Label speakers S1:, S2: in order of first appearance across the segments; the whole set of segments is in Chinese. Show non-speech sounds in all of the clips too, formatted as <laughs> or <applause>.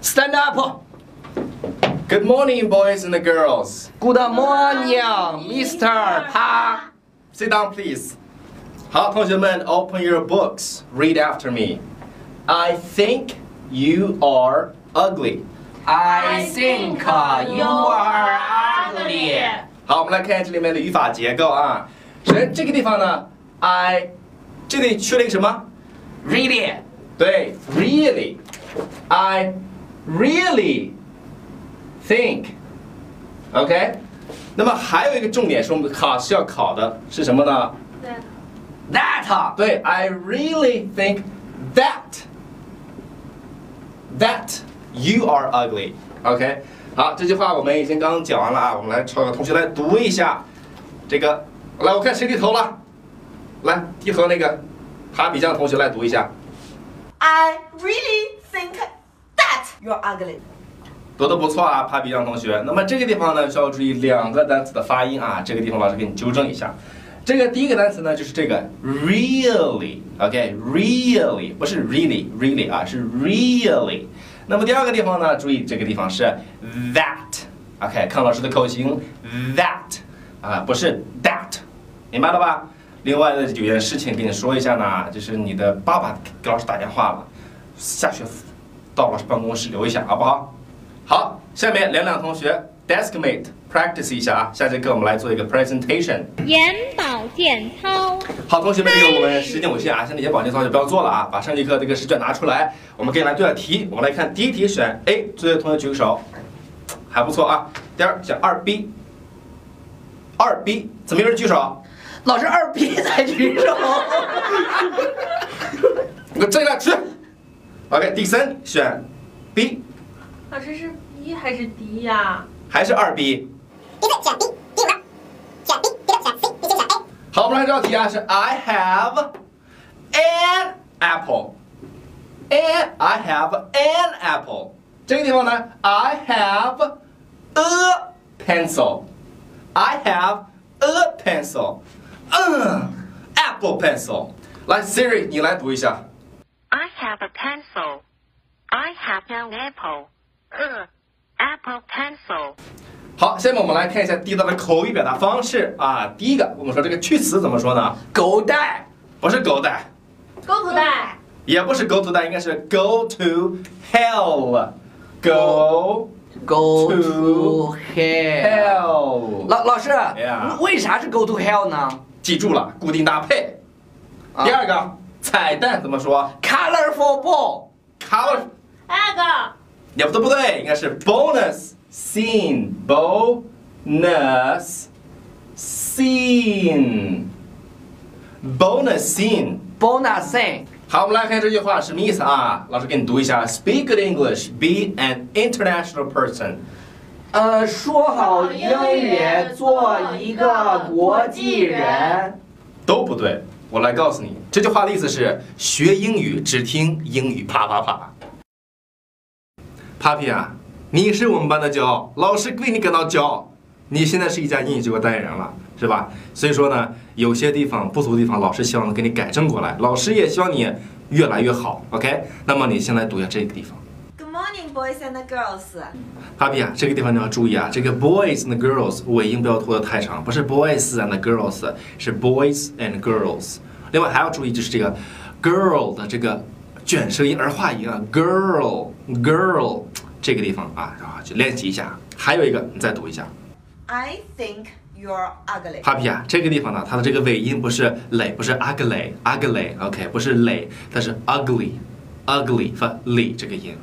S1: Stand up.
S2: Good morning, boys and girls.
S1: Good morning, Mr. Pa.
S2: Sit down, please. 好，同学们，open your books. Read after me. I think you are ugly.
S1: I think you are ugly.
S2: 好，我们来看这里面的语法结构啊。首先这个地方呢，I 这里缺了一个什么？
S1: Really?
S2: 对，really。 I really think。OK。那么还有一个重点是我们考试要考的是什么呢
S1: ？That.
S2: 对，I really think that that you are ugly。OK，好，这句话我们已经刚刚讲完了啊，我们来找个同学来读一下这个。来，我看谁低头了，来低头那个哈比酱同学来读一下。
S3: I really think that you're ugly.
S2: 读的不错啊，帕比酱同学。那么这个地方呢，需要注意两个单词的发音啊，这个地方老师给你纠正一下。这个第一个单词呢，就是这个 really，OK，really、不是 really，really 啊，是 really。那么第二个地方呢，注意这个地方是 that，OK，、看老师的口型，that 啊，不是 that，明白了吧？另外呢，有件事情跟你说一下呢，就是你的爸爸给老师打电话了，下学到老师办公室留一下，好不好？好，下面两两同学 deskmate practice 一下啊，下节课我们来做一个 presentation。
S4: 眼保健操。
S2: 好，同学们，这个我们时间有限啊，像那些保健操就不要做了啊，把上节课这个试卷拿出来，我们可以来对下题。我们来看第一题选 A，作业同学举个手，还不错啊。第二选二 B，二 B 怎么没有人举手？
S1: 老师二 B 才举手。
S2: 你 <laughs> 给我站起来去。OK，第三选 B
S3: 老师是 B 还是 D 呀？
S2: 还是二 B？
S5: 第四选 B，第五选 B，第六选 C，第七选 A。
S2: 好，我们来这道题啊，是 I have an apple。and I have an apple。这个地方呢，I have a pencil。I have a pencil。嗯，apple pencil。来，Siri，你来读一下。
S6: I have a pencil. I have an apple. Uh, apple pencil.
S2: 好，下面我们来看一下地道的口语表达方式啊。第一个，我们说这个去词怎么说呢？
S1: 狗带。
S2: 不是狗带，
S3: Go to 带。
S2: 也不是 go to 带，应该是 go to hell。Go
S1: Go
S2: To
S1: to hell。
S2: hell。
S1: 老老师
S2: Yeah
S1: 为啥是 go to hell 呢
S2: 记住了，固定搭配。
S1: 啊
S2: 第二个， 彩蛋怎么说
S1: ？Colorful ball。
S2: ？color
S3: 那个
S2: 也不对不对，应该是 bonus scene bonus scene bonus scene。
S1: Bonus scene。
S2: 好，我们来看这句话什么意思啊？老师给你读一下：Speak good English, be an international person。
S1: 呃，说好英语，做一个国际人。
S2: 都不对，我来告诉你，这句话的意思是学英语只听英语啪啪啪。Papi 啊，你是我们班的骄傲，老师为你感到骄傲。你现在是一家英语机构代言人了，是吧？所以说呢，有些地方不足的地方，老师希望能给你改正过来，老师也希望你越来越好。OK，那么你先来读一下这个地方。
S3: Boys and girls.
S2: Papi 啊，这个地方你要注意啊，这个 boys and girls 尾音不要拖得太长，不是 boys and girls，是 boys and girls。另外还要注意就是这个 girl 的这个卷舌音儿化音啊，girl girl 这个地方啊然后去练习一下。还有一个，你再读一下
S3: I think you're ugly.
S2: Papi 啊，这个地方呢，它的这个尾音不是累，不是 ugly ugly，OK，、不是累，它是 ugly ugly 发 ly 这个音。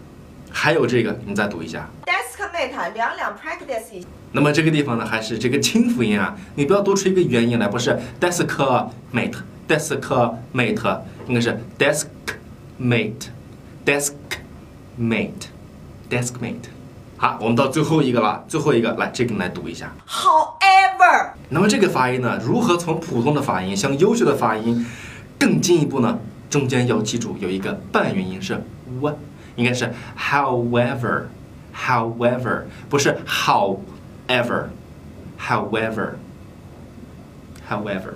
S2: 还有这个，你再读一下。
S3: Deskmate 两两 practice 一下。
S2: 那么这个地方呢，还是这个清辅音啊，你不要多出一个元音来，不是 deskmate，deskmate，应该是 deskmate，deskmate，deskmate。好，我们到最后一个了，最后一个来，这个你来读一下。
S3: However,
S2: 那么这个发音呢，如何从普通的发音向优秀的发音更进一步呢？中间要记住有一个半元音是 w，应该是 however，however，不是 however，however，however。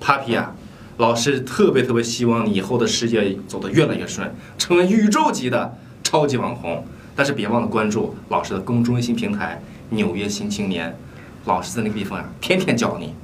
S2: Papi 啊，老师特别特别希望你以后的世界走得越来越顺，成为宇宙级的超级网红。但是别忘了关注老师的公众微信平台《纽约新青年》，老师在那个地方呀，天天教你。